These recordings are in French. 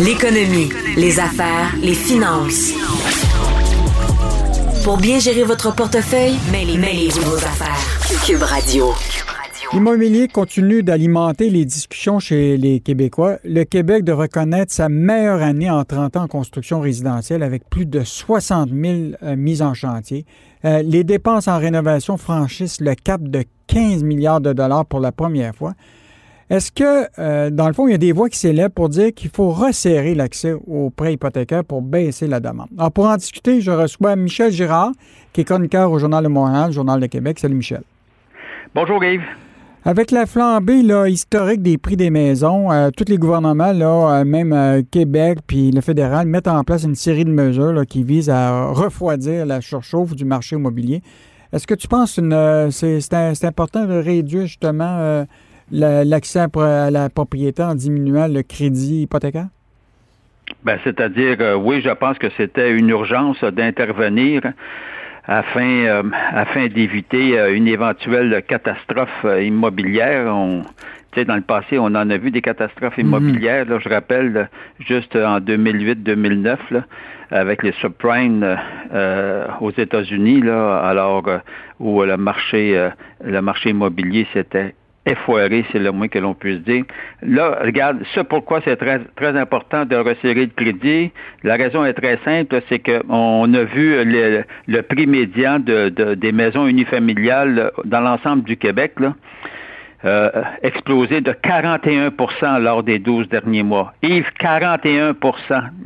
L'économie, les affaires, les finances. Pour bien gérer votre portefeuille, mêlez-vous vos affaires. Cube Radio. L'immobilier continue d'alimenter les discussions chez les Québécois. Le Québec de reconnaître sa meilleure année en 30 ans en construction résidentielle avec plus de 60 000 euh, mises en chantier. Euh, les dépenses en rénovation franchissent le cap de 15 milliards de dollars pour la première fois. Est-ce que, euh, dans le fond, il y a des voix qui s'élèvent pour dire qu'il faut resserrer l'accès aux prêts hypothécaires pour baisser la demande? Alors, pour en discuter, je reçois Michel Girard, qui est chroniqueur au Journal de Montréal, Journal de Québec. Salut, Michel. Bonjour, Yves. Avec la flambée là, historique des prix des maisons, euh, tous les gouvernements, là, euh, même euh, Québec puis le fédéral, mettent en place une série de mesures qui visent à refroidir la surchauffe du marché immobilier. Est-ce que tu penses que c'est important de réduire justement l'accès à la propriété en diminuant le crédit hypothécaire? Ben, C'est-à-dire, oui, je pense que c'était une urgence d'intervenir afin, euh, afin d'éviter euh, une éventuelle catastrophe euh, immobilière. On, dans le passé, on en a vu des catastrophes mhm. immobilières. Là, je rappelle, juste en 2008-2009, avec les subprimes aux États-Unis, là, alors où le marché, le marché immobilier s'était effoiré, c'est le moins que l'on puisse dire. Là, regarde, ça pourquoi c'est très, très important de resserrer le crédit. La raison est très simple, c'est qu'on a vu le, prix médian de, des maisons unifamiliales dans l'ensemble du Québec, là, euh, de 41% lors des 12 derniers mois. Yves, 41%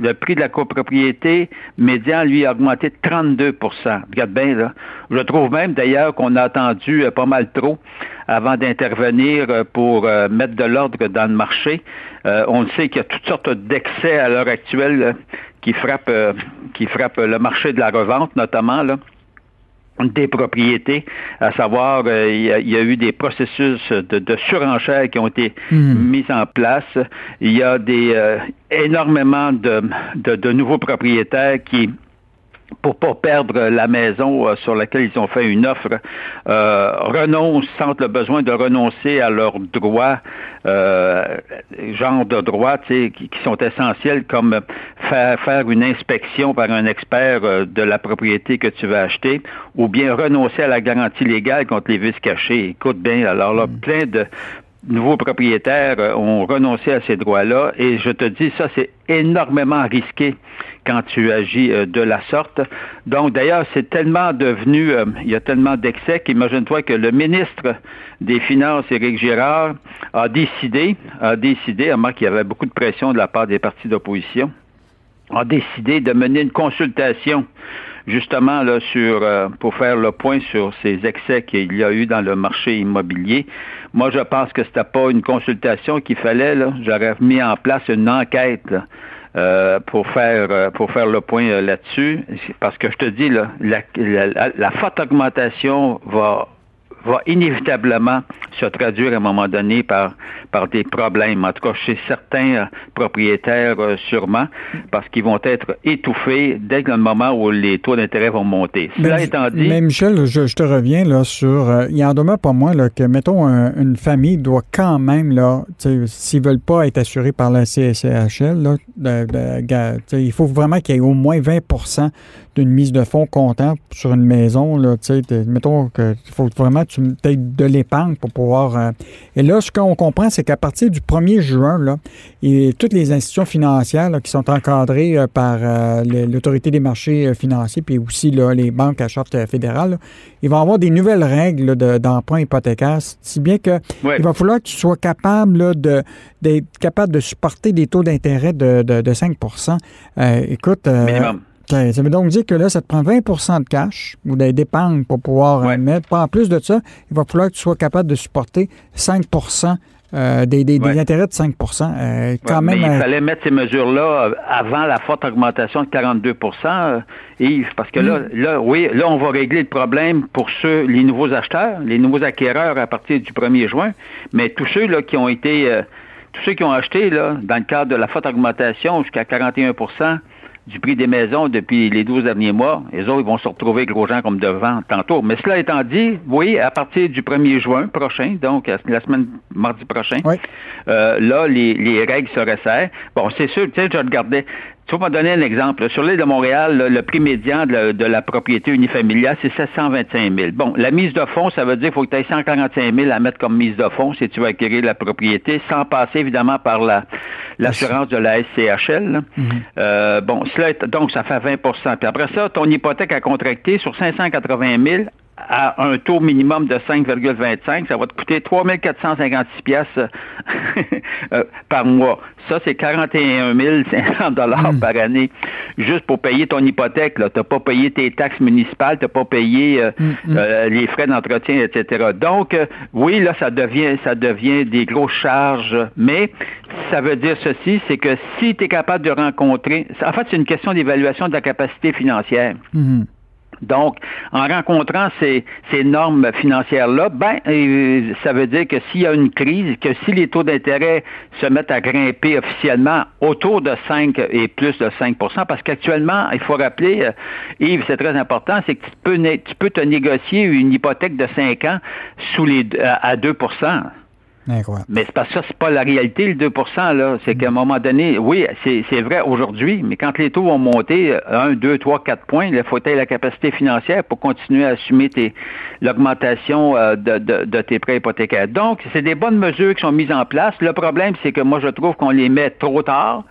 Le prix de la copropriété médian, lui, a augmenté de 32% Regarde bien, là. Je trouve même, d'ailleurs, qu'on a attendu euh, pas mal trop avant d'intervenir euh, pour mettre de l'ordre dans le marché. on sait qu'il y a toutes sortes d'excès à l'heure actuelle qui frappent qui frappent le marché de la revente, notamment, là des propriétés, à savoir euh, il, y a, eu des processus de, de surenchère qui ont été hmm. mis en place. Il y a des euh, énormément de, de, de, nouveaux propriétaires qui pour pas perdre la maison euh, sur laquelle ils ont fait une offre, euh, renoncent, sentent le besoin de renoncer à leurs droits, euh, genre de droits qui, qui, sont essentiels, comme faire, faire une inspection par un expert euh, de la propriété que tu vas acheter, ou bien renoncer à la garantie légale contre les vices cachés. Écoute bien, alors là, mm. plein de nouveaux propriétaires ont renoncé à ces droits-là, et je te dis, ça, c'est énormément risqué quand tu agis euh, de la sorte. Donc, d'ailleurs, c'est tellement devenu, euh, il y a tellement d'excès qu'imagine-toi que le ministre des Finances, Éric Girard, a décidé, a décidé, à moins qu'il y avait beaucoup de pression de la part des partis d'opposition, a décidé de mener une consultation justement là sur euh, pour faire le point sur ces excès qu'il y a eu dans le marché immobilier. Moi, je pense que c'était pas une consultation qu'il fallait. J'aurais mis en place une enquête. Euh, pour faire euh, pour faire le point euh, là-dessus, parce que je te dis là, la, la, la forte augmentation va va inévitablement se traduire à un moment donné par, par des problèmes, en tout cas chez certains propriétaires sûrement, parce qu'ils vont être étouffés dès le moment où les taux d'intérêt vont monter. Cela étant dit... Mais Michel, je, te reviens là sur... Euh, il en demeure pas moins là, que, mettons, une famille doit quand même, là, s'ils veulent pas être assurés par la CSCHL, là, de, il faut vraiment qu'il y ait au moins 20% d'une mise de fonds comptant sur une maison. Là, mettons qu'il faut vraiment tu aies de l'épargne pour pouvoir. Euh, et là, ce qu'on comprend, c'est qu'à partir du 1er juin, là, et toutes les institutions financières qui sont encadrées euh, par euh, l'autorité des marchés financiers, puis aussi là, les banques à charte fédérale, ils vont avoir des nouvelles règles d'emprunt hypothécaire, si bien que il va falloir que tu sois capable de d'être capable de supporter des taux d'intérêt de, de, 5 Écoute. Minimum. Ça veut donc dire que là, ça te prend 20% de cash ou d'épargne pour pouvoir mettre. En plus de ça, il va falloir que tu sois capable de supporter 5 Euh, des, des, intérêts de 5 euh, quand même, mais il fallait mettre ces mesures-là avant la forte augmentation de 42 Yves, parce que là, mm. là, oui, là, on va régler le problème pour ceux, les nouveaux acheteurs, les nouveaux acquéreurs à partir du 1er juin, mais tous ceux là, qui ont été, tous ceux qui ont acheté là, dans le cadre de la forte augmentation jusqu'à 41% du prix des maisons depuis les 12 derniers mois. Les autres, ils vont se retrouver gros gens comme devant tantôt. Mais cela étant dit, oui, à partir du 1er juin prochain, donc la semaine mardi prochain, euh, là, les, les, règles se resserrent. Bon, c'est sûr, tu sais, je regardais, tu vas me donner un exemple. Sur l'île de Montréal, le prix médian de la, propriété unifamiliale, c'est 725 000. Bon, la mise de fonds, ça veut dire qu'il faut que tu aies 145 000 à mettre comme mise de fonds si tu veux acquérir la propriété, sans passer évidemment par la l'assurance de la SCHL. Mm-hmm. Euh, bon, cela donc ça fait 20% Puis après ça, ton hypothèque à contracter sur 580 000 à un taux minimum de 5,25, ça va te coûter 3456 pièces euh, par mois. Ça, c'est 41 500 dollars hmm. par année juste pour payer ton hypothèque. Tu n'as pas payé tes taxes municipales, tu n'as pas payé euh, hmm, hmm. Euh, les frais d'entretien, etc. Donc, oui, là, ça devient, ça devient des grosses charges, mais ça veut dire ceci, c'est que si tu es capable de rencontrer, en fait, c'est une question d'évaluation de la capacité financière. Donc, en rencontrant ces, normes financières-là, ben, euh, ça veut dire que s'il y a une crise, que si les taux d'intérêt se mettent à grimper officiellement autour de 5 et plus de 5% parce qu'actuellement, il faut rappeler, euh, Yves, c'est très important, c'est que tu peux, tu peux te négocier une hypothèque de 5 ans sous les, à 2 mais c'est parce que ça, c'est pas la réalité, le 2% là. C'est qu'à un moment donné, oui, c'est vrai aujourd'hui, mais quand les taux vont monter 1, 2, 3, 4 points, il faut avoir la capacité financière pour continuer à assumer l'augmentation euh, de, de, tes prêts hypothécaires. Donc, c'est des bonnes mesures qui sont mises en place. Le problème, c'est que moi, je trouve qu'on les met trop tard.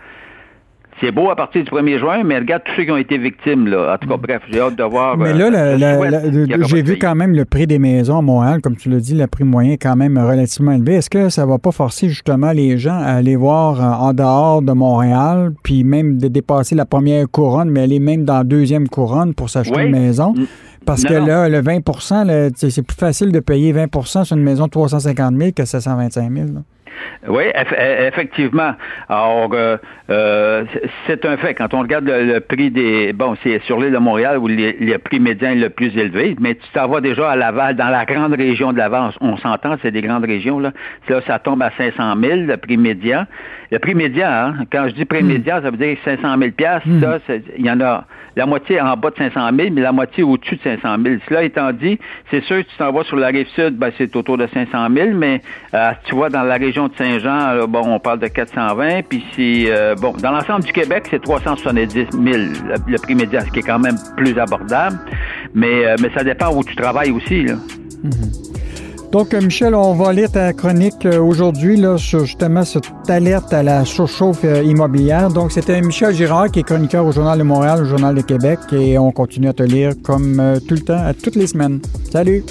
C'est beau à partir du 1er juin, mais regarde tous ceux qui ont été victimes. Là. En tout cas, bref, j'ai hâte de voir. Mais là, euh, j'ai vu quand même le prix des maisons à Montréal, comme tu l'as dit, le prix moyen est quand même relativement élevé. Est-ce que ça ne va pas forcer justement les gens à aller voir euh, en dehors de Montréal, puis même de dépasser la première couronne, mais aller même dans la deuxième couronne pour s'acheter une maison? Parce que là, le 20% c'est plus facile de payer 20% sur une maison de 350 000 que 725 000. Oui, effectivement. Alors, euh, euh, c'est un fait. Quand on regarde le, prix des... Bon, c'est sur l'île de Montréal où le prix médian est le plus élevé, mais tu t'en vas déjà à Laval, dans la grande région de Laval. On, s'entend, c'est des grandes régions. Là. là, ça tombe à 500 000, le prix médian. Le prix médian, hein, quand je dis prix hmm. médian, ça veut dire 500 000 hmm. Ça, il y en a la moitié en bas de 500 000, mais la moitié au-dessus de 500 000. Cela étant dit, c'est sûr que tu t'en vas sur la rive sud, ben, c'est autour de 500 000, mais euh, tu vois, dans la région de Saint-Jean, bon, on parle de 420, puis c'est, euh, bon, dans l'ensemble du Québec, c'est 370 000, le, prix médian, ce qui est quand même plus abordable, mais, euh, mais ça dépend où tu travailles aussi, là. Mm-hmm. Donc, euh, Michel, on va lire ta chronique aujourd'hui sur justement cette alerte à la surchauffe immobilière. Donc, c'était Michel Girard qui est chroniqueur au Journal de Montréal, au Journal de Québec, et on continue à te lire comme tout le temps, à toutes les semaines. Salut!